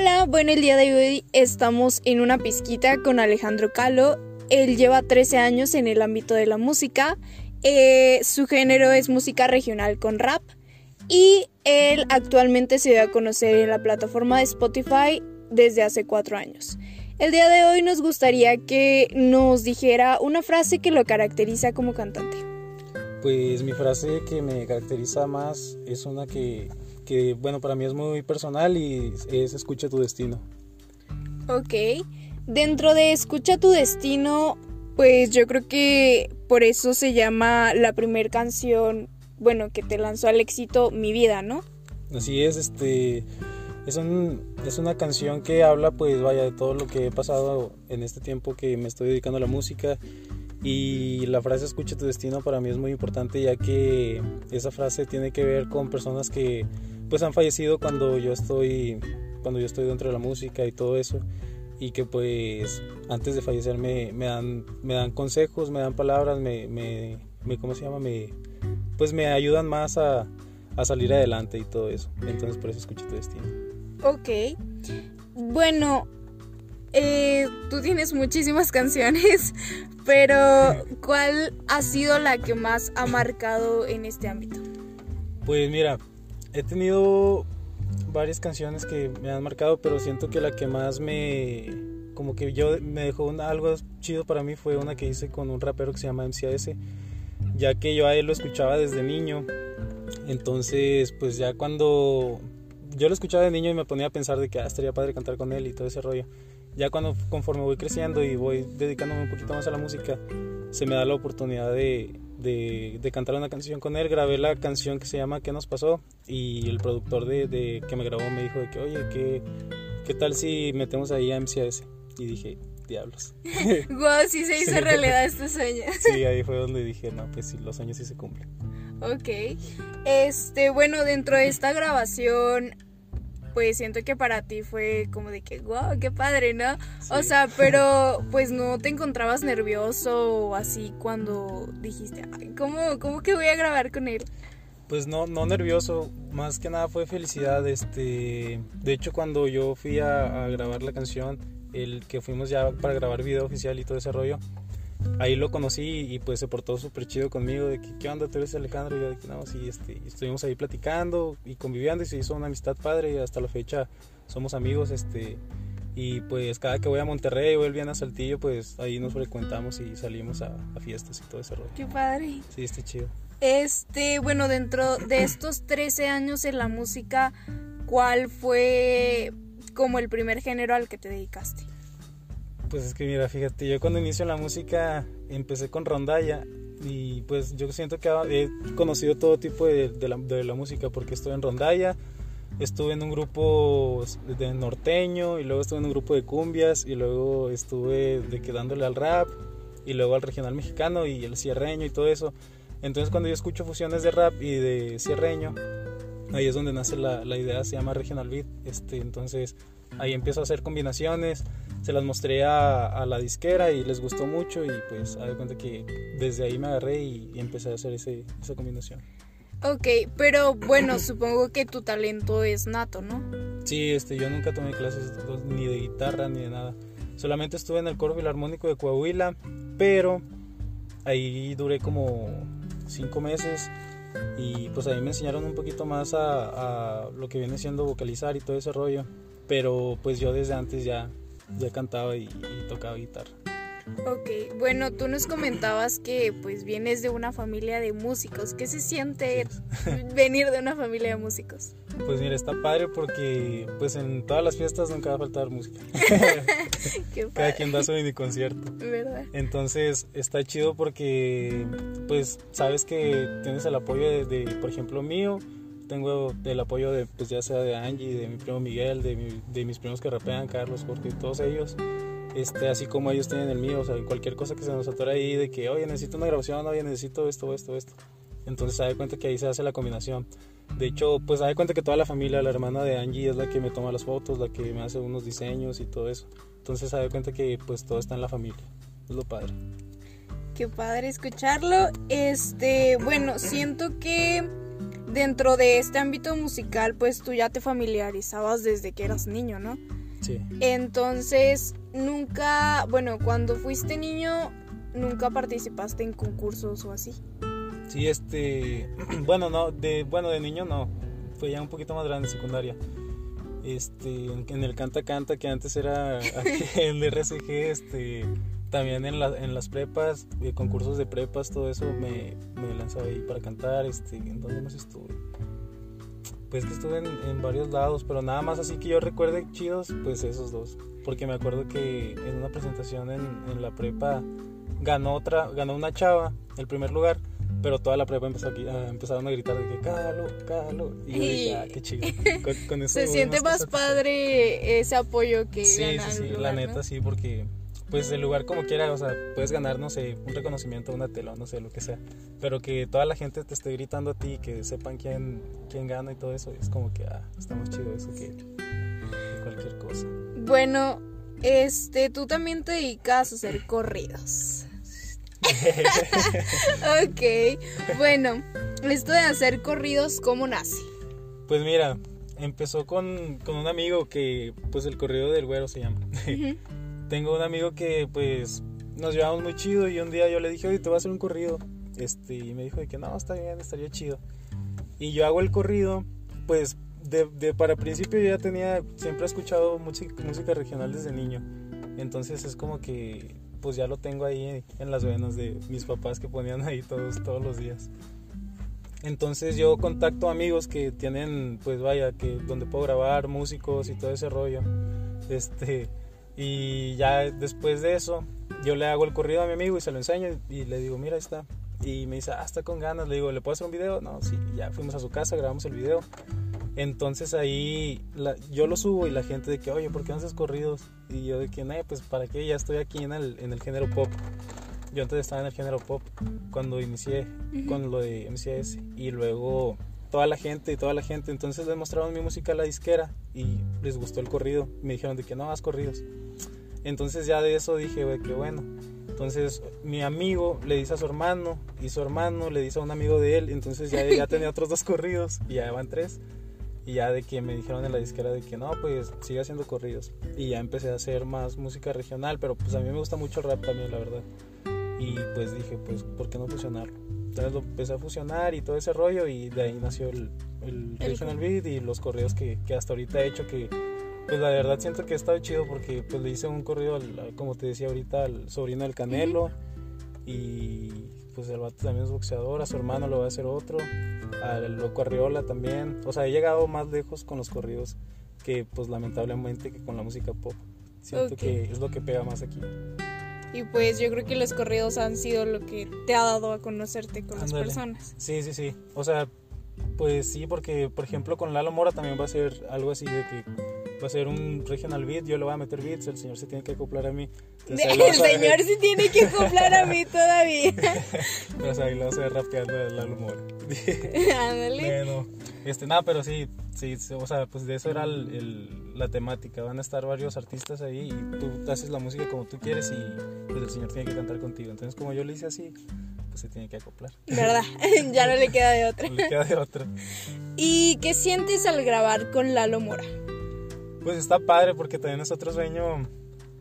Hola, bueno, el día de hoy estamos en una pizquita con Alejandro Calo. Él lleva 13 años en el ámbito de la música. Eh, su género es música regional con rap. Y él actualmente se dio a conocer en la plataforma de Spotify desde hace 4 años. El día de hoy nos gustaría que nos dijera una frase que lo caracteriza como cantante. Pues mi frase que me caracteriza más es una que, que bueno, para mí es muy personal y es escucha tu destino. Ok, dentro de escucha tu destino, pues yo creo que por eso se llama la primer canción, bueno, que te lanzó al éxito Mi vida, ¿no? Así es, este es, un, es una canción que habla pues vaya de todo lo que he pasado en este tiempo que me estoy dedicando a la música y la frase escucha tu destino para mí es muy importante ya que esa frase tiene que ver con personas que pues han fallecido cuando yo estoy cuando yo estoy dentro de la música y todo eso. Y que pues antes de fallecer me, me dan me dan consejos me dan palabras me, me, me cómo se llama me pues me ayudan más a, a salir adelante y todo eso. Entonces por eso escucha tu destino. Ok. Bueno, eh, tú tienes muchísimas canciones, pero ¿cuál ha sido la que más ha marcado en este ámbito? Pues mira, he tenido varias canciones que me han marcado, pero siento que la que más me como que yo me dejó algo chido para mí fue una que hice con un rapero que se llama MCAS, ya que yo a él lo escuchaba desde niño. Entonces, pues ya cuando yo lo escuchaba de niño y me ponía a pensar de que ah, estaría padre cantar con él y todo ese rollo. Ya cuando conforme voy creciendo y voy dedicándome un poquito más a la música, se me da la oportunidad de, de, cantar una canción con él. Grabé la canción que se llama ¿Qué nos pasó? Y el productor de, de que me grabó me dijo de que, oye, ¿qué, ¿qué tal si metemos ahí a MCAS? Y dije, diablos. wow, sí se hizo realidad este sueño. sí, ahí fue donde dije, no, pues sí, los sueños sí se cumplen. Ok. Este, bueno, dentro de esta grabación, pues siento que para ti fue como de que, wow, qué padre, ¿no? O sea, pero pues no te encontrabas nervioso o así cuando dijiste, Ay, ¿cómo, ¿cómo que voy a grabar con él? Pues no, no nervioso, más que nada fue felicidad. Este, de hecho, cuando yo fui a, a grabar la canción, el que fuimos ya para grabar video oficial y todo ese rollo, ahí lo conocí y pues se portó súper chido conmigo de que, ¿qué onda? ¿Tú eres Alejandro? Y yo de que no, sí, este, estuvimos ahí platicando y conviviendo y se hizo una amistad padre y hasta la fecha somos amigos, este, y pues cada que voy a Monterrey o él viene a Saltillo, pues ahí nos frecuentamos y salimos a, fiestas y todo ese rollo. Qué padre. Sí, está chido. Este, bueno, dentro de estos 13 años en la música, ¿cuál fue como el primer género al que te dedicaste? Pues es que mira, fíjate, yo cuando inicio la música empecé con rondalla y pues yo siento que he conocido todo tipo de, la, música porque estuve en rondalla, estuve en un grupo de norteño y luego estuve en un grupo de cumbias y luego estuve de quedándole al rap y luego al regional mexicano y el cierreño y todo eso. Entonces cuando yo escucho fusiones de rap y de cierreño, ahí es donde nace la, la idea, se llama regional beat. Este, entonces ahí empiezo a hacer combinaciones se las mostré a, la disquera y les gustó mucho y pues a cuenta que desde ahí me agarré y, empecé a hacer ese, esa combinación. Ok, pero bueno, supongo que tu talento es nato, ¿no? Sí, este, yo nunca tomé clases ni de guitarra ni de nada. Solamente estuve en el coro filarmónico de Coahuila, pero ahí duré como cinco meses y pues ahí me enseñaron un poquito más a, a lo que viene siendo vocalizar y todo ese rollo. Pero pues yo desde antes ya, ya cantaba y, tocaba guitarra. Ok, bueno, tú nos comentabas que pues vienes de una familia de músicos. ¿Qué se siente venir de una familia de músicos? Pues mira, está padre porque pues en todas las fiestas nunca va a faltar música. Qué Cada quien da su mini concierto. ¿Verdad? Entonces está chido porque pues sabes que tienes el apoyo de por ejemplo, mío tengo el apoyo de, pues ya sea de Angie, de mi primo Miguel, de, de mis primos que rapean, Carlos, Jorge, todos ellos. Este, así como ellos tienen el mío, o sea, cualquier cosa que se nos atora ahí de que, oye, necesito una grabación, oye, necesito esto, esto, esto. Entonces se da cuenta que ahí se hace la combinación. De hecho, pues se da cuenta que toda la familia, la hermana de Angie es la que me toma las fotos, la que me hace unos diseños y todo eso. Entonces se da cuenta que pues todo está en la familia. Es lo padre. Qué padre escucharlo. Este, bueno, siento que dentro de este ámbito musical, pues tú ya te familiarizabas desde que eras niño, ¿no? Sí. Entonces, nunca, bueno, cuando fuiste niño, nunca participaste en concursos o así. Sí, este, bueno, no, de, bueno, de niño no, fue ya un poquito más grande, secundaria. Este, en el Canta Canta, que antes era el RCG, este, también en, la, en las prepas, eh, concursos de prepas, todo eso, me, me lanzaba ahí para cantar, este, ¿en dónde más estuve? Pues que estuve en, varios lados, pero nada más así que yo recuerde chidos, pues esos dos. Porque me acuerdo que en una presentación en, en la prepa ganó otra, ganó una chava, el primer lugar, pero toda la prepa empezó a, empezaron a gritar de que calo, calo. Y yo dije, ah, qué chido. Con, eso Se siente más padre ese apoyo que Sí, sí, sí, la neta sí, porque pues el lugar como quiera, o sea, puedes ganar, no sé, un reconocimiento, una tela, no sé, lo que sea. Pero que toda la gente te esté gritando a ti, que sepan quién, quién gana y todo eso, es como que, ah, está más chido eso que, que cualquier cosa. Bueno, este, tú también te dedicas a hacer corridos. ok, bueno, esto de hacer corridos, ¿cómo nace? Pues mira, empezó con, con, un amigo que, pues el corrido del güero se llama. Tengo un amigo que, pues, nos llevamos muy chido y un día yo le dije, oye, te voy a hacer un corrido. Este, y me dijo de que no, está bien, estaría chido. Y yo hago el corrido, pues, de, de para principio yo ya tenía, siempre he escuchado música, música regional desde niño. Entonces es como que pues ya lo tengo ahí en las venas de mis papás que ponían ahí todos, todos los días. Entonces yo contacto amigos que tienen, pues vaya, que donde puedo grabar, músicos y todo ese rollo. Este, y ya después de eso, yo le hago el corrido a mi amigo y se lo enseño y le digo, mira, ahí está. Y me dice, ah, está con ganas. Le digo, ¿le puedo hacer un video? No, sí, ya fuimos a su casa, grabamos el video. Entonces ahí yo lo subo y la gente de que, oye, ¿por qué no haces corridos? Y yo de que, pues para qué, ya estoy aquí en el, en el género pop. Yo antes estaba en el género pop cuando inicié con lo de MCS y luego toda la gente y toda la gente, entonces les mostraron mi música a la disquera y les gustó el corrido. Me dijeron de que no, haz corridos. Entonces ya de eso dije, güey, qué bueno. Entonces mi amigo le dice a su hermano y su hermano le dice a un amigo de él. Entonces ya, ya tenía otros dos corridos y ya van tres. Y ya de que me dijeron en la disquera de que no, pues sigue haciendo corridos. Y ya empecé a hacer más música regional, pero pues a mí me gusta mucho el rap también, la verdad. Y pues dije, pues, ¿por qué no fusionarlo? Entonces lo empecé a fusionar y todo ese rollo y de ahí nació el, el regional beat y los corridos que, que, hasta ahorita he hecho que pues la verdad siento que ha estado chido porque pues le hice un corrido, como te decía ahorita, al sobrino del Canelo y pues el vato también es boxeador, a su hermano lo va a hacer otro, al loco Arriola también. O sea, he llegado más lejos con los corridos que pues lamentablemente que con la música pop. Siento que es lo que pega más aquí. Y pues yo creo que los corridos han sido lo que te ha dado a conocerte con las personas. Sí, sí, sí. O sea, pues sí, porque por ejemplo con Lalo Mora también va a ser algo así de que va a ser un regional beat, yo le voy a meter beats, el señor se tiene que acoplar a mí. el señor se tiene que acoplar a mí todavía. pues ahí lo vas a ver rapeando el humor. Ándale. bueno, este, nada, pero sí, sí, o sea, pues de eso era el, la temática. Van a estar varios artistas ahí y tú haces la música como tú quieres y pues el señor tiene que cantar contigo. Entonces, como yo le hice así, pues se tiene que acoplar. ¿Verdad? ya no le queda de otra. No le queda de otra. ¿Y qué sientes al grabar con Lalo Mora? Pues está padre porque también es otro sueño,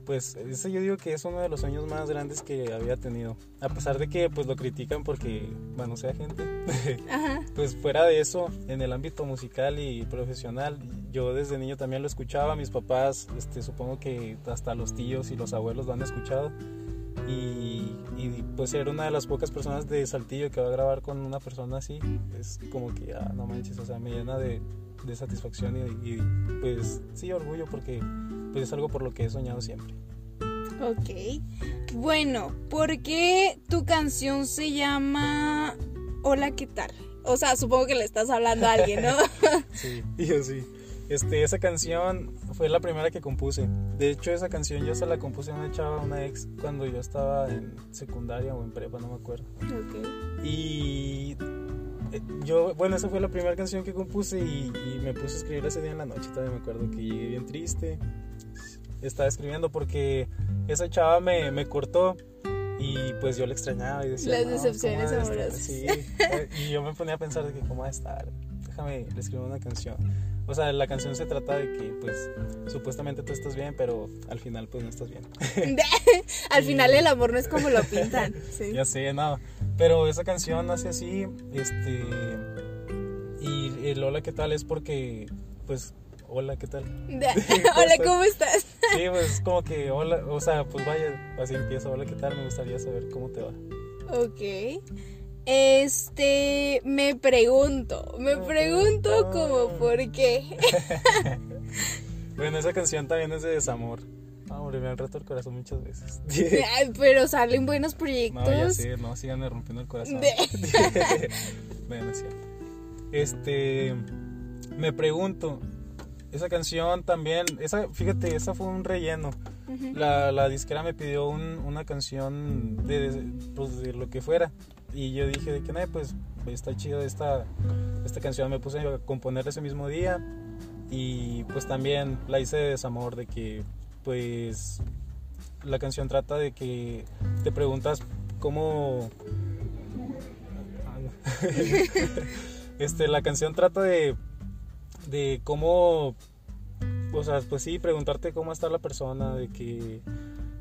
pues ese yo digo que es uno de los sueños más grandes que había tenido. A pesar de que pues lo critican porque, bueno, sea gente, pues fuera de eso, en el ámbito musical y profesional, yo desde niño también lo escuchaba, mis papás, este, supongo que hasta los tíos y los abuelos lo han escuchado. Y, y, pues ser una de las pocas personas de Saltillo que va a grabar con una persona así, es como que, ah, no manches, o sea, me llena de, de satisfacción y, pues sí, orgullo porque pues es algo por lo que he soñado siempre. Ok. Bueno, ¿por qué tu canción se llama Hola, ¿qué tal? O sea, supongo que le estás hablando a alguien, ¿no? sí, yo sí. Este, esa canción fue la primera que compuse. De hecho, esa canción yo se la compuse a una chava, una ex, cuando yo estaba en secundaria o en prepa, no me acuerdo. Ok. Y yo, bueno, esa fue la primera canción que compuse y, me puse a escribir ese día en la noche. Todavía me acuerdo que llegué bien triste. Estaba escribiendo porque esa chava me, me cortó Y pues yo le extrañaba y decía. Las decepciones amorosas. Sí. y yo me ponía a pensar de que, ¿cómo va a estar? Déjame, le escribo una canción. O sea, la canción se trata de que, pues, supuestamente tú estás bien, pero al final, pues, no estás bien. al final el amor no es como lo pintan. Sí. Ya sé, no. Pero esa canción nace así, este... Y el hola, ¿qué tal? Es porque, pues, hola, ¿qué tal? hola, ¿cómo estás? sí, pues, como que, hola, o sea, pues vaya, así empiezo, hola, ¿qué tal? Me gustaría saber cómo te va. Ok. Este, me pregunto, me pregunto como por qué. bueno, esa canción también es de desamor. Hombre, me han roto el corazón muchas veces. pero salen buenos proyectos. No, ya sé, no, sigan rompiendo el corazón. bueno, es Este, me pregunto, esa canción también, esa, fíjate, esa fue un relleno. la, la, disquera me pidió una canción de, pues, de lo que fuera. Y yo dije de que no, pues está chido esta, esta canción. Me puse a componer ese mismo día. Y pues también la hice de desamor, de que pues la canción trata de que te preguntas cómo... este, la canción trata de, de cómo... O sea, pues sí, preguntarte cómo está la persona, de que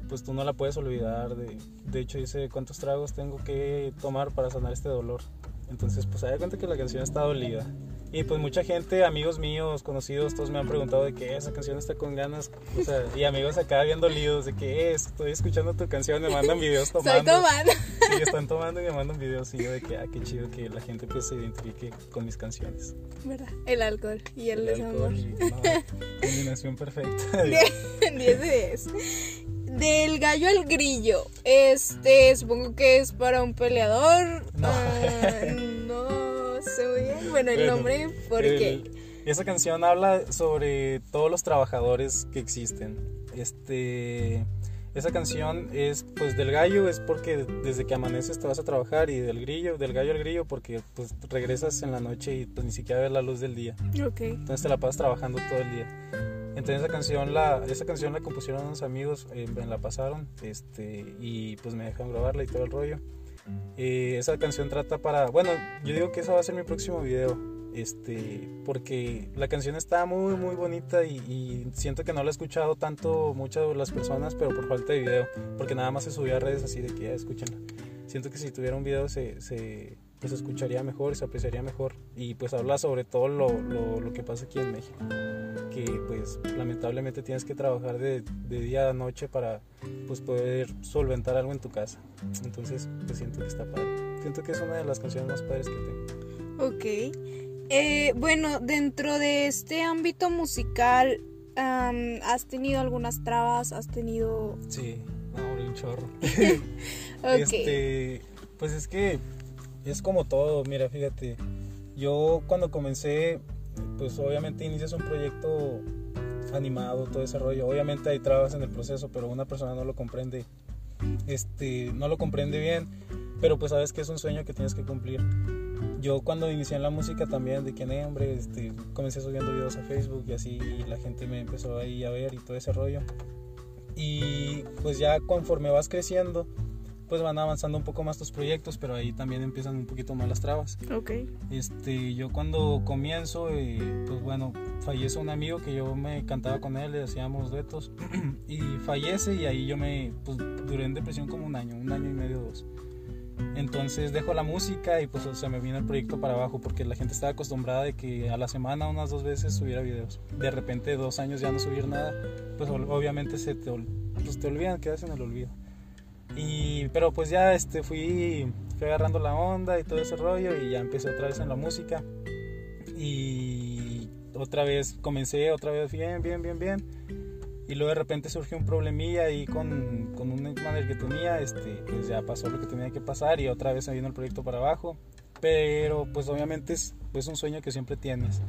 pues tú no la puedes olvidar. De, de hecho, dice cuántos tragos tengo que tomar para sanar este dolor. Entonces, pues hay cuenta que la canción está dolida. Y pues mucha gente, amigos míos, conocidos, todos me han preguntado de qué esa canción está con ganas. O sea, y amigos acá bien dolidos de que es, estoy escuchando tu canción, me mandan videos tomando. Estoy tomando. Sí, están tomando y me mandan videos y yo de que, ah, qué chido que la gente pues se identifique con mis canciones. ¿Verdad? El alcohol y el, el desamor. combinación perfecta. 10 de 10. Del gallo al grillo. Este, supongo que es para un peleador. No. Ah, muy bien. Bueno, el nombre, ¿por qué? Esa canción habla sobre todos los trabajadores que existen. Este. Esa canción es, pues, del gallo es porque desde que amaneces te vas a trabajar y del grillo, del gallo al grillo porque, pues, regresas en la noche y pues ni siquiera ves la luz del día. Ok. Entonces te la pasas trabajando todo el día. Entonces esa canción la, esa canción la compusieron unos amigos, eh, me la pasaron este, y pues me dejaron grabarla y todo el rollo. Eh, esa canción trata para, bueno, yo digo que ese va a ser mi próximo video, este, porque la canción está muy muy bonita y, siento que no la he escuchado tanto muchas de las personas, pero por falta de video, porque nada más se subió a redes así de que ya escúchenla. Siento que si tuviera un video se, se pues escucharía mejor, se apreciaría mejor y pues habla sobre todo lo, lo, lo que pasa aquí en México que pues lamentablemente tienes que trabajar de, de, día a noche para pues poder solventar algo en tu casa. Entonces pues siento que está padre. Siento que es una de las canciones más padres que tengo. Ok. Eh, bueno, dentro de este ámbito musical, ¿has tenido algunas trabas? ¿Has tenido...? Sí, no, un chorro. Este, pues es que es como todo, mira, fíjate. Yo cuando comencé pues obviamente inicias un proyecto animado, todo ese rollo. Obviamente hay trabas en el proceso, pero una persona no lo comprende, este, no lo comprende bien, pero pues sabes que es un sueño que tienes que cumplir. Yo cuando inicié en la música también, de que, hombre, este, comencé subiendo videos a Facebook y así la gente me empezó ahí a ver y todo ese rollo. Y pues ya conforme vas creciendo, pues van avanzando un poco más tus proyectos, pero ahí también empiezan un poquito más las trabas. Ok. Este, yo cuando comienzo, eh, pues bueno, fallece un amigo que yo me cantaba con él, le hacíamos duetos, y fallece y ahí yo me, pues duré en depresión como un año, un año y medio, dos. Entonces dejo la música y pues se me vino el proyecto para abajo porque la gente estaba acostumbrada de que a la semana unas dos veces subiera videos. De repente dos años ya no subir nada, pues obviamente se te, pues, te olvidan, quedas en el olvido. Y, pero pues ya este, fui, fui agarrando la onda y todo ese rollo y ya empecé otra vez en la música. Y otra vez comencé, otra vez bien, bien, bien, bien. Y luego de repente surgió un problemilla ahí con, con un manager que tenía, este, pues ya pasó lo que tenía que pasar y otra vez se vino el proyecto para abajo. Pero pues obviamente es pues, un sueño que siempre tienes.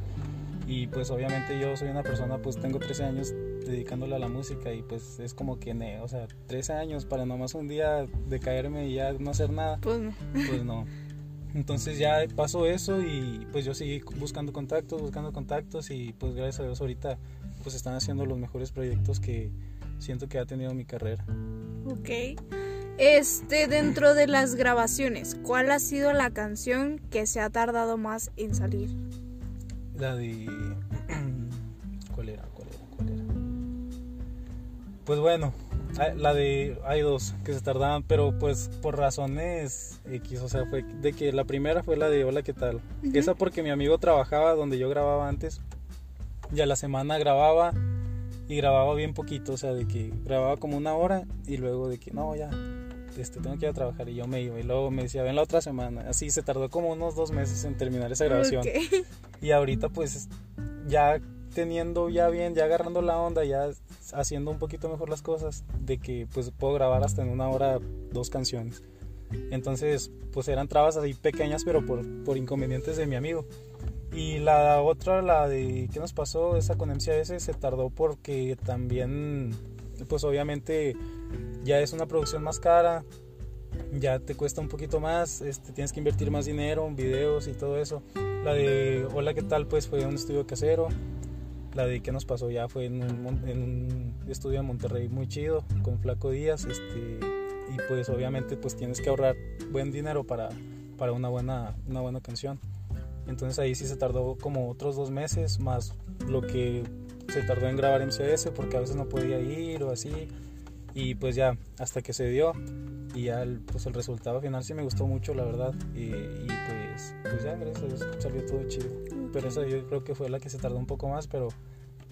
Y pues obviamente yo soy una persona, pues tengo 13 años dedicándole a la música y pues es como que, o sea, 13 años para nomás un día decaerme y ya no hacer nada. Pues no. Pues no. Entonces ya pasó eso y pues yo seguí buscando contactos, buscando contactos y pues gracias a Dios ahorita pues están haciendo los mejores proyectos que siento que ha tenido mi carrera. Ok. Este, dentro de las grabaciones, ¿cuál ha sido la canción que se ha tardado más en salir? La de. ¿Cuál era? Pues bueno, la de. Hay dos que se tardaban, pero pues por razones X. O sea, fue de que la primera fue la de Hola, ¿qué tal? Esa porque mi amigo trabajaba donde yo grababa antes. Y a la semana grababa y grababa bien poquito, o sea, de que grababa como una hora y luego de que no, ya, este, tengo que ir a trabajar y yo me iba y luego me decía, ven la otra semana, así se tardó como unos dos meses en terminar esa grabación. Y ahorita pues ya teniendo ya bien, ya agarrando la onda, ya haciendo un poquito mejor las cosas, de que pues puedo grabar hasta en una hora dos canciones. Entonces pues eran trabas así pequeñas pero por, por inconvenientes de mi amigo. Y la otra, la de qué nos pasó, esa con MCAS se tardó porque también, pues obviamente ya es una producción más cara, ya te cuesta un poquito más, este, tienes que invertir más dinero en videos y todo eso. La de Hola, ¿qué tal? Pues fue un estudio casero. La de qué nos pasó ya fue en un, en un estudio en Monterrey muy chido, con Flaco Díaz. Este, y pues obviamente pues tienes que ahorrar buen dinero para, para una, buena, una buena canción. Entonces ahí sí se tardó como otros dos meses, más lo que se tardó en grabar MCS porque a veces no podía ir o así. Y pues ya, hasta que se dio. Y ya el, pues el resultado final sí me gustó mucho, la verdad. Y, pues, pues ya, gracias salió todo chido. Pero esa yo creo que fue la que se tardó un poco más, pero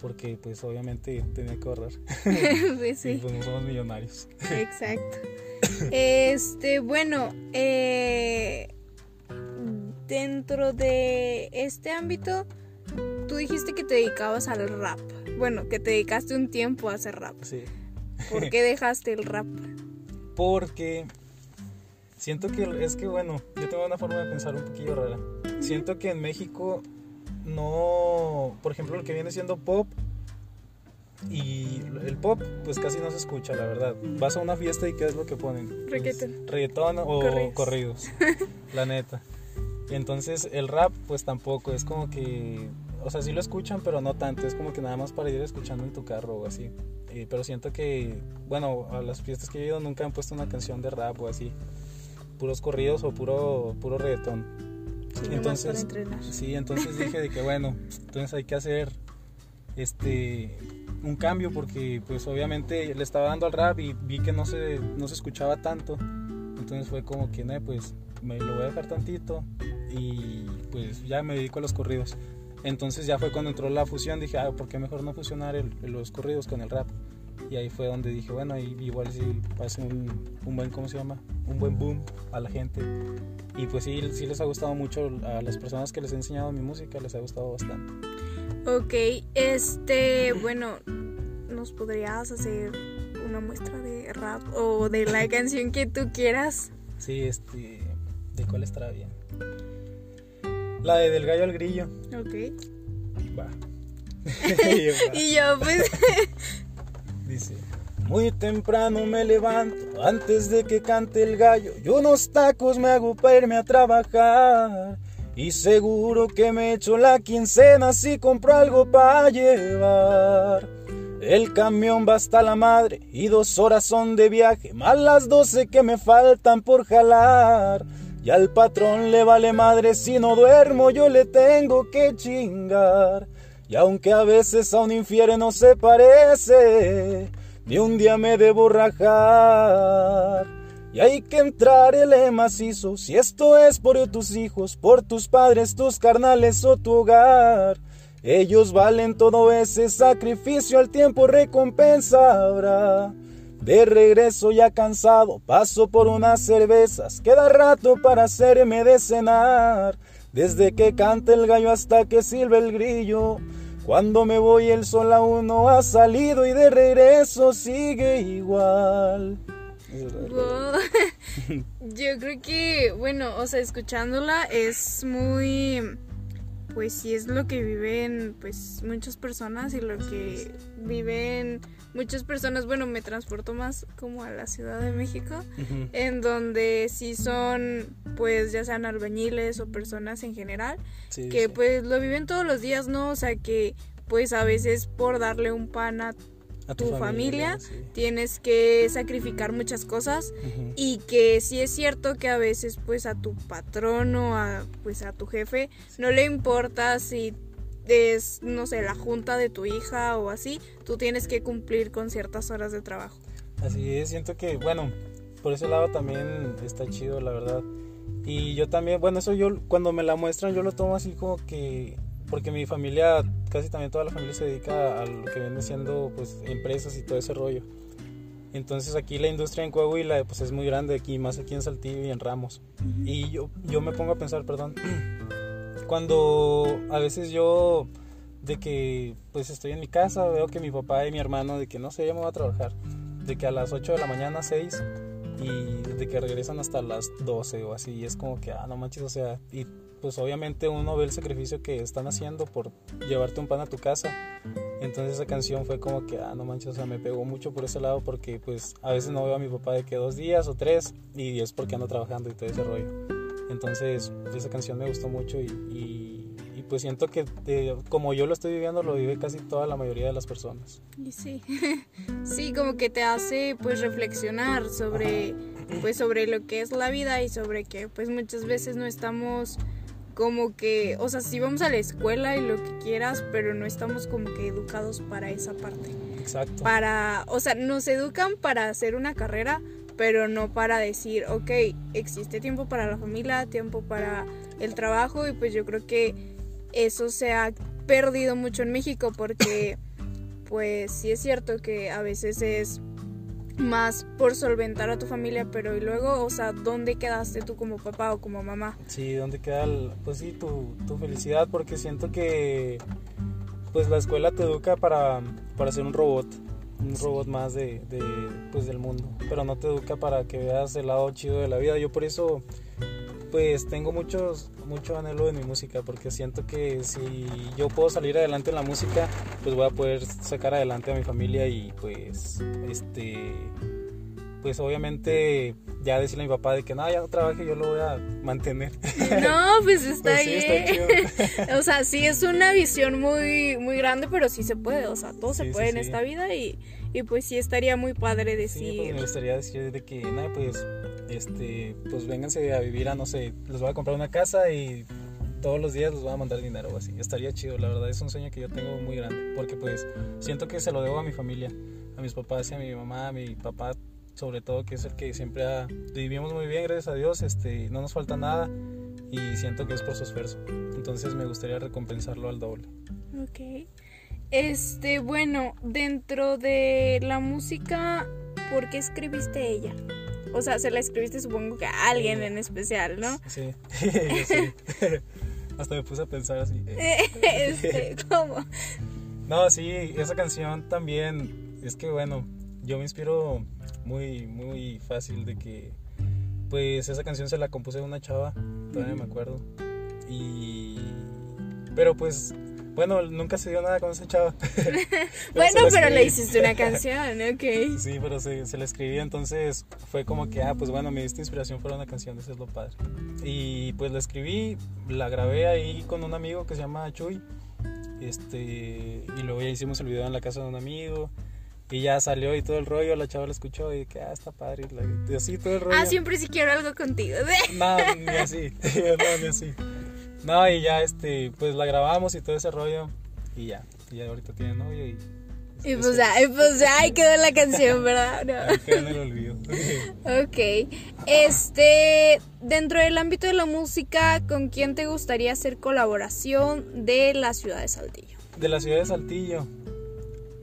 porque pues obviamente tenía que ahorrar. pues sí. y pues no somos millonarios. Exacto. Este, bueno, eh dentro de este ámbito, tú dijiste que te dedicabas al rap. Bueno, que te dedicaste un tiempo a hacer rap. Sí. ¿Por qué dejaste el rap? Porque siento que es que, bueno, yo tengo una forma de pensar un poquillo rara. Siento que en México no, por ejemplo, lo que viene siendo pop y el pop, pues casi no se escucha, la verdad. Vas a una fiesta y ¿qué es lo que ponen? Pues, reggaetón. reggaetón o corridos, la neta. Y entonces el rap, pues tampoco, es como que, o sea, sí lo escuchan, pero no tanto, es como que nada más para ir escuchando en tu carro o así. pero siento que, bueno, a las fiestas que he ido nunca han puesto una canción de rap o así, puros corridos o puro, puro reggaetón. Entonces, sí, entonces dije de que bueno, entonces hay que hacer este un cambio porque pues obviamente le estaba dando al rap y vi que no se, no se escuchaba tanto. Entonces fue como que, no, pues me lo voy a dejar tantito y pues ya me dedico a los corridos. Entonces ya fue cuando entró la fusión, dije, ah, ¿por qué mejor no fusionar los corridos con el rap? Y ahí fue donde dije, bueno, igual si pasa un, un, buen, ¿cómo se llama? Un buen boom a la gente. Y pues sí, sí les ha gustado mucho a las personas que les he enseñado mi música, les ha gustado bastante. Ok, este, bueno, ¿nos podrías hacer una muestra de rap o de la canción que tú quieras? Sí, este, ¿de cuál estará bien? La de Del Gallo al Grillo. Ok. Va. y yo, pues. Muy temprano me levanto antes de que cante el gallo. Yo unos tacos me hago para irme a trabajar. Y seguro que me echo la quincena si compro algo para llevar. El camión va hasta la madre y dos horas son de viaje, más las doce que me faltan por jalar. Y al patrón le vale madre si no duermo, yo le tengo que chingar. Y aunque a veces a un infierno se parece, ni un día me debo rajar. Y hay que entrar el macizo, si esto es por tus hijos, por tus padres, tus carnales o tu hogar. Ellos valen todo ese sacrificio, al tiempo recompensa habrá. De regreso ya cansado, paso por unas cervezas, queda rato para hacerme de cenar. Desde que canta el gallo hasta que silbe el grillo, cuando me voy el sol aún no ha salido y de regreso sigue igual. Yo creo que, bueno, o sea, escuchándola es muy pues sí es lo que viven pues muchas personas y lo que viven muchas personas, bueno, me transporto más como a la Ciudad de México, en donde sí son pues ya sean albañiles o personas en general, que pues lo viven todos los días, ¿no? O sea que pues a veces por darle un pan a tu, familia, tienes que sacrificar muchas cosas y que sí es cierto que a veces pues a tu patrón o a pues a tu jefe no le importa si es no sé la junta de tu hija o así, tú tienes que cumplir con ciertas horas de trabajo. Así es, siento que bueno, por ese lado también está chido, la verdad. Y yo también, bueno, eso yo cuando me la muestran yo lo tomo así como que porque mi familia, casi también toda la familia se dedica a lo que viene siendo pues empresas y todo ese rollo. Entonces aquí la industria en Coahuila pues es muy grande aquí, más aquí en Saltillo y en Ramos. Y yo, yo me pongo a pensar, perdón, cuando a veces yo de que pues estoy en mi casa, veo que mi papá y mi hermano de que no sé, ya me voy a trabajar, de que a las 8 de la mañana, 6 y de que regresan hasta las 12 o así, y es como que, ah, no manches, o sea, y pues obviamente uno ve el sacrificio que están haciendo por llevarte un pan a tu casa. Entonces esa canción fue como que, ah, no manches, o sea, me pegó mucho por ese lado porque pues a veces no veo a mi papá de que dos días o tres y es porque ando trabajando y todo ese rollo. Entonces esa canción me gustó mucho y, y, pues siento que como yo lo estoy viviendo lo vive casi toda la mayoría de las personas. Y sí, sí, como que te hace pues reflexionar sobre, pues sobre lo que es la vida y sobre que pues muchas veces no estamos como que, o sea, sí vamos a la escuela y lo que quieras, pero no estamos como que educados para esa parte. Exacto. Para, o sea, nos educan para hacer una carrera, pero no para decir, ok, existe tiempo para la familia, tiempo para el trabajo y pues yo creo que eso se ha perdido mucho en México porque pues sí es cierto que a veces es más por solventar a tu familia, pero y luego, o sea, ¿dónde quedaste tú como papá o como mamá? Sí, ¿dónde queda, pues sí, tu, tu, felicidad? Porque siento que, pues la escuela te educa para, para ser un robot, un robot más de, de, pues, del mundo, pero no te educa para que veas el lado chido de la vida. Yo por eso pues tengo muchos, mucho anhelo en mi música porque siento que si yo puedo salir adelante en la música, pues voy a poder sacar adelante a mi familia y pues este pues obviamente ya decirle a mi papá de que no, ya no trabaje, yo lo voy a mantener. No, pues está pues bien. o sea, sí es una visión muy muy grande, pero sí se puede, o sea, todo se puede en esta vida y, y, pues sí estaría muy padre decir. Sí, pues me gustaría decir de que nada, pues este, pues vénganse a vivir a, no sé, les voy a comprar una casa y todos los días les voy a mandar dinero o así. Estaría chido, la verdad es un sueño que yo tengo muy grande, porque pues siento que se lo debo a mi familia, a mis papás y a mi mamá, a mi papá sobre todo, que es el que siempre ha, vivimos muy bien, gracias a Dios, este, no nos falta nada y siento que es por su esfuerzo. Entonces me gustaría recompensarlo al doble. Ok. Este, bueno, dentro de la música, ¿por qué escribiste ella? O sea, se la escribiste supongo que a alguien en especial, ¿no? Sí, sí. Hasta me puse a pensar así. este, ¿cómo? No, sí, esa canción también, es que bueno, yo me inspiro muy, muy fácil de que, pues esa canción se la compuse a una chava, todavía me acuerdo. Y, pero pues bueno, nunca se dio nada con esa chava. bueno, pero le hiciste una canción, ok. Sí, pero se, se la escribí, entonces fue como que, ah, pues bueno, me diste inspiración para una canción, eso es lo padre. Y pues la escribí, la grabé ahí con un amigo que se llama Chuy. Este, y luego ya hicimos el video en la casa de un amigo. Y ya salió y todo el rollo, la chava la escuchó y que, ah, está padre. Y así todo el rollo. Ah, siempre si quiero algo contigo. no, ni así, no, ni así. No, y ya este, pues la grabamos y todo ese rollo. Y ya, y ya ahorita tiene novio y. Y pues ya, pues ya ahí quedó la canción, ¿verdad? No. quedó en el olvido. ok. Este, dentro del ámbito de la música, ¿con quién te gustaría hacer colaboración de la ciudad de Saltillo? De la ciudad de Saltillo.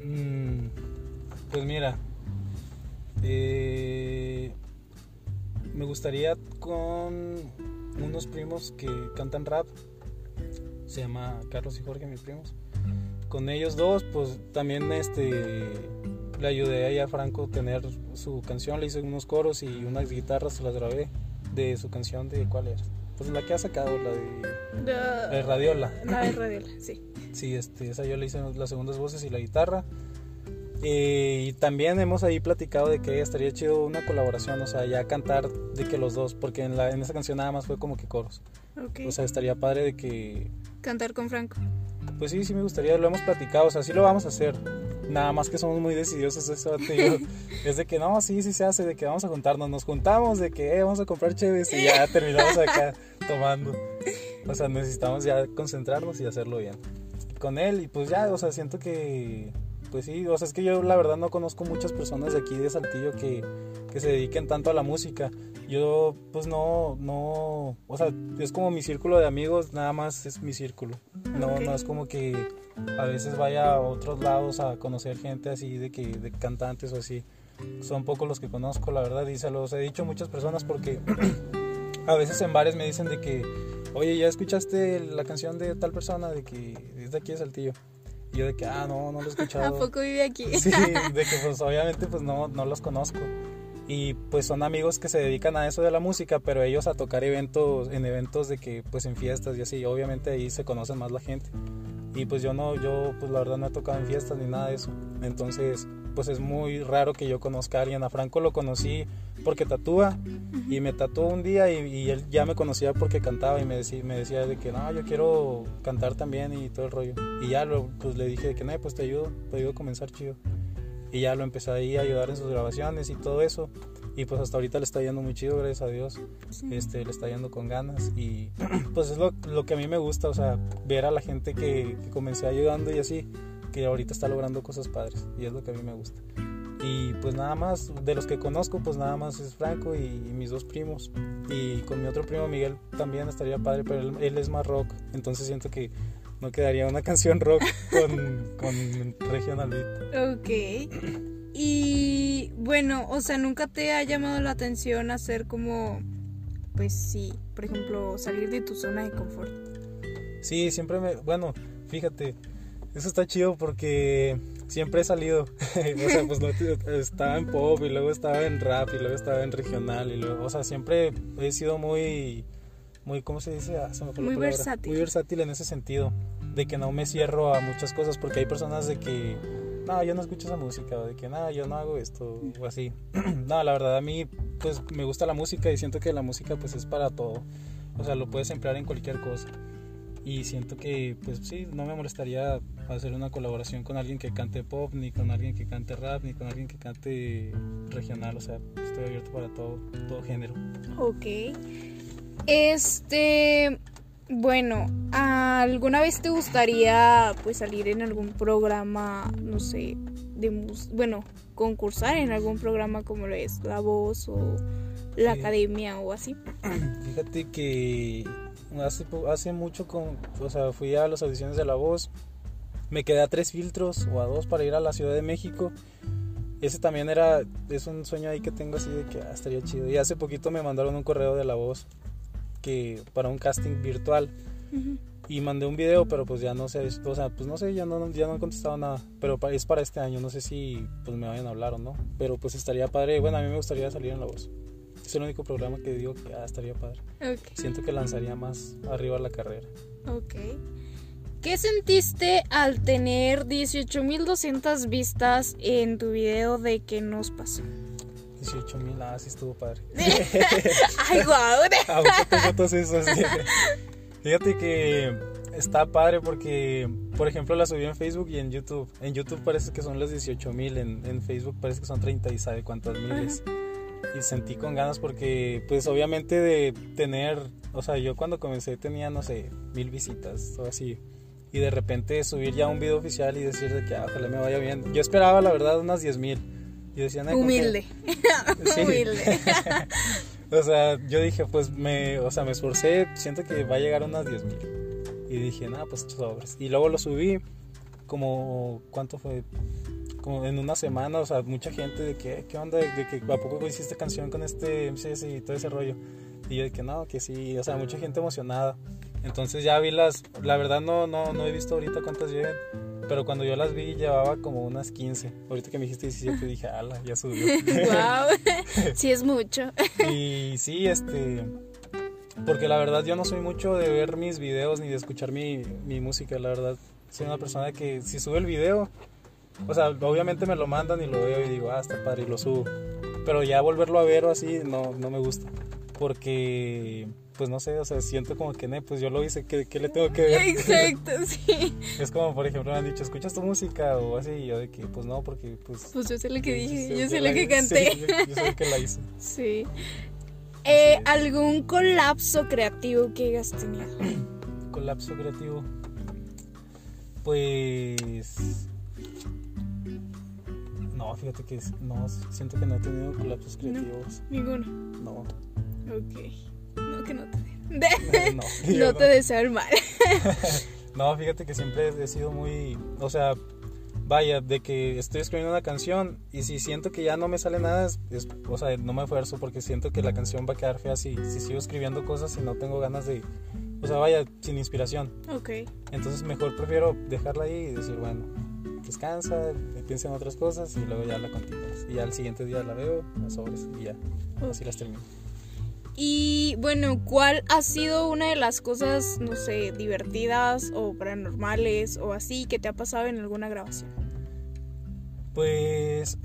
Mm, pues mira, eh, me gustaría con unos primos que cantan rap. Se llama Carlos y Jorge, mis primos. Con ellos dos, pues también este le ayudé a Franco a tener su canción, le hice unos coros y unas guitarras, se las grabé de su canción de cuál era. Pues la que ha sacado, la de, la de Radiola. La de Radiola, sí. Sí, este, esa yo le hice las segundas voces y la guitarra. Y también hemos ahí platicado de que estaría chido una colaboración, o sea, ya cantar de que los dos, porque en, la, en esa canción nada más fue como que coros. O sea, estaría padre de que... Cantar con Franco. Pues sí, sí me gustaría, lo hemos platicado, o sea, sí lo vamos a hacer. Nada más que somos muy decidiosos eso, tío. es de que no, sí, sí se hace, de que vamos a juntarnos, nos juntamos, de que eh, vamos a comprar chéves y ya terminamos acá tomando. O sea, necesitamos ya concentrarnos y hacerlo bien. Con él y pues ya, o sea, siento que pues sí, o sea, es que yo la verdad no conozco muchas personas de aquí de Saltillo que, que se dediquen tanto a la música. Yo pues no, no, o sea, es como mi círculo de amigos, nada más es mi círculo. No, no es como que a veces vaya a otros lados a conocer gente así de que de cantantes o así. Son pocos los que conozco, la verdad, y se los he dicho a muchas personas porque a veces en bares me dicen de que, oye, ¿ya escuchaste la canción de tal persona de que es de aquí de Saltillo? Y yo de que, ah, no, no lo he escuchado. ¿A poco vive aquí? Sí, de que pues obviamente pues no, no los conozco y pues son amigos que se dedican a eso de la música, pero ellos a tocar eventos, en eventos de que pues en fiestas y así, obviamente ahí se conocen más la gente. Y pues yo no, yo pues la verdad no he tocado en fiestas ni nada de eso. Entonces pues es muy raro que yo conozca a alguien. A Franco lo conocí porque tatúa y me tatuó un día y, él ya me conocía porque cantaba y me decía, me decía de que no, yo quiero cantar también y todo el rollo. Y ya lo, pues le dije de que no, pues te ayudo, te ayudo a comenzar chido y ya lo empecé ahí a ayudar en sus grabaciones y todo eso. Y pues hasta ahorita le está yendo muy chido gracias a Dios. Este le está yendo con ganas y pues es lo, lo, que a mí me gusta o sea ver a la gente que, comencé ayudando y así que ahorita está logrando cosas padres y es lo que a mí me gusta y pues nada más de los que conozco pues nada más es Franco y, mis dos primos y con mi otro primo Miguel también estaría padre pero él, él es más rock entonces siento que no quedaría una canción rock con, con Regional Beat. Ok. Y bueno, o sea, ¿nunca te ha llamado la atención hacer como, pues sí, por ejemplo, salir de tu zona de confort? Sí, siempre me, bueno, fíjate, eso está chido porque siempre he salido. o sea, pues estaba en pop y luego estaba en rap y luego estaba en regional y luego, o sea, siempre he sido muy muy, ¿cómo se dice? Ah, muy versátil. Muy versátil en ese sentido, de que no me cierro a muchas cosas, porque hay personas de que, no, yo no escucho esa música, o de que, no, yo no hago esto, o así. no, la verdad a mí, pues me gusta la música y siento que la música pues es para todo. O sea, lo puedes emplear en cualquier cosa. Y siento que, pues sí, no me molestaría hacer una colaboración con alguien que cante pop, ni con alguien que cante rap, ni con alguien que cante regional. O sea, estoy abierto para todo, todo género. Ok. Este, bueno, ¿alguna vez te gustaría pues salir en algún programa, no sé, de bueno, concursar en algún programa como lo es La Voz o La Academia o así? Fíjate que hace, hace mucho con, o sea, fui a las audiciones de La Voz, me quedé a tres filtros o a dos para ir a la Ciudad de México. Ese también era, es un sueño ahí que tengo así de que ah, estaría chido. Y hace poquito me mandaron un correo de La Voz para un casting virtual. Y mandé un video, pero pues ya no sé, o sea, pues no sé, ya no, ya no han contestado nada. Pero es para este año, no sé si pues me vayan a hablar o no. Pero pues estaría padre, bueno, a mí me gustaría salir en La Voz. Es el único programa que digo que ah, estaría padre. Siento que lanzaría más arriba la carrera. Ok. ¿Qué sentiste al tener 18.200 vistas en tu video de qué nos pasó? 18 mil, ah, sí estuvo padre. Ay, guau. Fíjate que está padre porque, por ejemplo, la subí en Facebook y en YouTube. En YouTube parece que son los 18 mil, en, Facebook parece que son 30 y sabe cuántas miles. Y sentí con ganas porque, pues obviamente de tener, o sea, yo cuando comencé tenía, no sé, mil visitas o así. Y de repente subir ya un video oficial y decir de que ah, ojalá me vaya bien. Yo esperaba, la verdad, unas 10 mil Humilde. Humilde. o sea, yo dije, pues me, o sea, me esforcé, siento que va a llegar unas 10 mil. Y dije, nada, pues sobres. Y luego lo subí, como, ¿cuánto fue? Como en una semana, o sea, mucha gente de que, ¿qué onda? De, que a poco hiciste canción con este MCS y todo ese rollo. Y yo de que no, que sí, o sea, mucha gente emocionada. Entonces ya vi las, la verdad no, no, no he visto ahorita cuántas llegan pero cuando yo las vi llevaba como unas 15. Ahorita que me dijiste 17 dije, ala, ya subió. wow, sí es mucho. y sí, este... Porque la verdad yo no soy mucho de ver mis videos ni de escuchar mi, mi música, la verdad. Soy una persona que si sube el video, o sea, obviamente me lo mandan y lo veo y digo, ah, está padre, y lo subo. Pero ya volverlo a ver o así, no, no me gusta. Porque pues no sé, o sea, siento como que, ne, pues yo lo hice, ¿qué, qué le tengo que ver? Exacto, sí. Es como, por ejemplo, me han dicho, ¿escuchas tu música? O así, y yo de que, pues no, porque, pues... Pues yo sé lo que dije, yo, yo sé lo que canté. sí, yo, yo sé que la hice. Sí. Eh. ¿Algún colapso creativo que hayas tenido? Colapso creativo. Pues... No, fíjate que es- no, siento que no he tenido colapsos No. creativos. Ninguno. No, Ok. No, que no te no. No yo te deseo el mal. No, fíjate que siempre he sido muy, o sea, vaya, de que estoy escribiendo una canción y si siento que ya no me sale nada, es, es- o sea, no me esfuerzo porque siento que la canción va a quedar fea si, si sigo escribiendo cosas y no tengo ganas de, o sea, vaya, sin inspiración. Ok. Entonces mejor prefiero dejarla ahí y decir, bueno, descansa, piensa en otras cosas y luego ya la continúas. Y al siguiente día la veo, las sobres y ya, así las termino. Y bueno, ¿cuál ha sido una de las cosas, no sé, divertidas o paranormales o así que te ha pasado en alguna grabación? Pues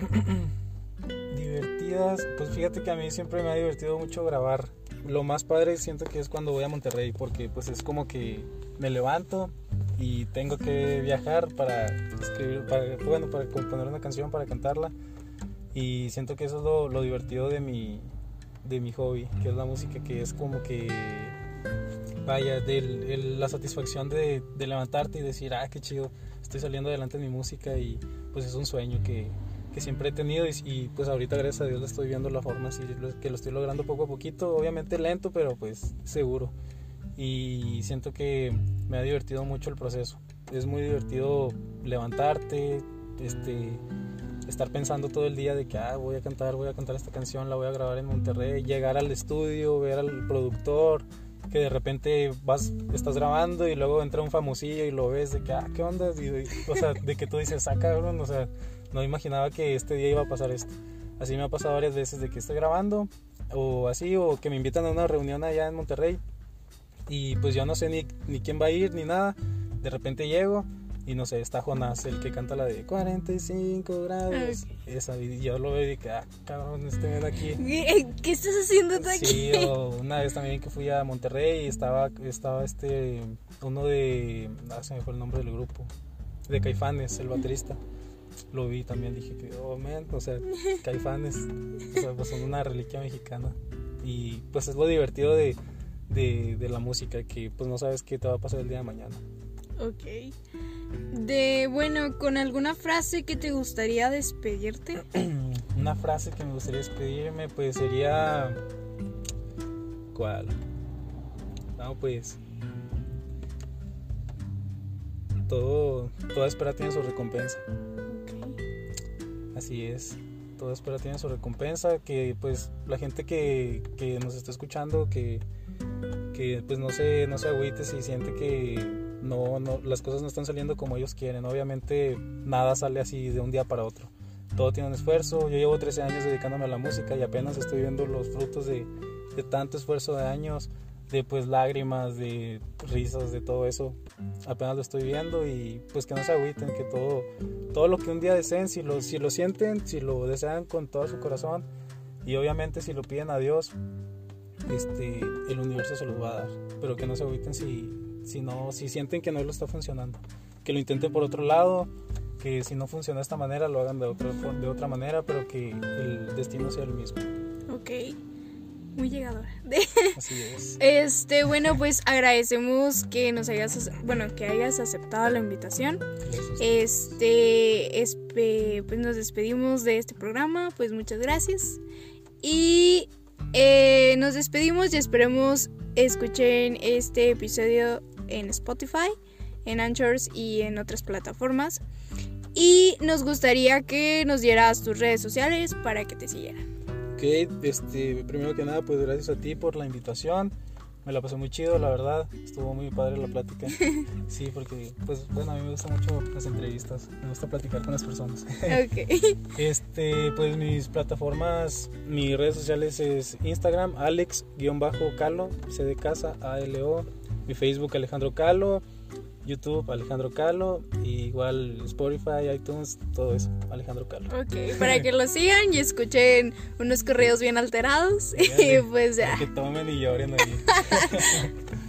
divertidas, pues fíjate que a mí siempre me ha divertido mucho grabar. Lo más padre siento que es cuando voy a Monterrey porque pues es como que me levanto y tengo que viajar para escribir, para, bueno, para componer una canción, para cantarla y siento que eso es lo, lo divertido de mi, de mi hobby, que es la música, que es como que vaya, el- la satisfacción de, de levantarte y decir, ah, qué chido, estoy saliendo adelante en mi música y pues es un sueño que, que siempre he tenido y, y, pues ahorita gracias a Dios le estoy viendo la forma así, que lo estoy logrando poco a poquito, obviamente lento, pero pues seguro. Y siento que me ha divertido mucho el proceso. Es muy divertido levantarte, este, estar pensando todo el día de que ah, voy a cantar, voy a cantar esta canción, la voy a grabar en Monterrey, llegar al estudio, ver al productor, que de repente vas, estás grabando y luego entra un famosillo y lo ves de que, ah, ¿qué onda? Y, y- o sea, de que tú dices, ah, cabrón, o sea, no imaginaba que este día iba a pasar esto. Así me ha pasado varias veces de que estoy grabando o así, o que me invitan a una reunión allá en Monterrey y pues yo no sé ni, ni quién va a ir ni nada. De repente llego y no sé, está Jonás, el que canta la de 45 grados. Esa, y yo lo veo y digo, ah, cabrón, este ven aquí. ¿Qué, qué estás haciendo tú aquí? Sí, una vez también que fui a Monterrey y estaba, estaba este, uno de, ah, se me fue el nombre del grupo, de Caifanes, el baterista. Lo vi también, dije que, oh man, o sea, Caifanes, o sea, pues son una reliquia mexicana. Y pues es lo divertido de, de, de la música, que pues no sabes qué te va a pasar el día de mañana. Ok. De, bueno, con alguna frase que te gustaría despedirte. Una frase que me gustaría despedirme, pues sería. ¿Cuál? No, pues. Todo, toda espera tiene su recompensa. Así es. Toda espera tiene su recompensa. Que pues la gente que, que nos está escuchando, que, que pues no se, no se agüite si siente que no, no, las cosas no están saliendo como ellos quieren. Obviamente nada sale así de un día para otro. Todo tiene un esfuerzo. Yo llevo 13 años dedicándome a la música y apenas estoy viendo los frutos de, de tanto esfuerzo de años, de pues lágrimas, de risas, de todo eso. Apenas lo estoy viendo y pues que no se agüiten, que todo, todo lo que un día deseen, si lo, si lo sienten, si lo desean con todo su corazón y obviamente si lo piden a Dios, este, el universo se los va a dar. Pero que no se agüiten si, si, no, si sienten que no lo está funcionando. Que lo intenten por otro lado, que si no funciona de esta manera lo hagan de otra, de otra manera, pero que el destino sea el mismo. Ok. Muy llegadora. Así es. Este, bueno, pues agradecemos que nos hayas, bueno, que hayas aceptado la invitación. Este, espe- pues nos despedimos de este programa, pues muchas gracias. Y eh, nos despedimos y esperemos escuchen este episodio en Spotify, en Anchors y en otras plataformas. Y nos gustaría que nos dieras tus redes sociales para que te siguieran. Ok, este, primero que nada, pues gracias a ti por la invitación. Me la pasé muy chido, la verdad. Estuvo muy padre la plática. Sí, porque, pues, bueno, a mí me gustan mucho las entrevistas. Me gusta platicar con las personas. Ok. Este, pues mis plataformas, mis redes sociales es Instagram, Alex-Calo, C de casa, A-L-O. Mi Facebook, Alejandro Calo. YouTube Alejandro Calo, y igual Spotify, iTunes, todo eso, Alejandro Calo. Ok, para que lo sigan y escuchen unos correos bien alterados. y pues ya. Que tomen y lloren ahí.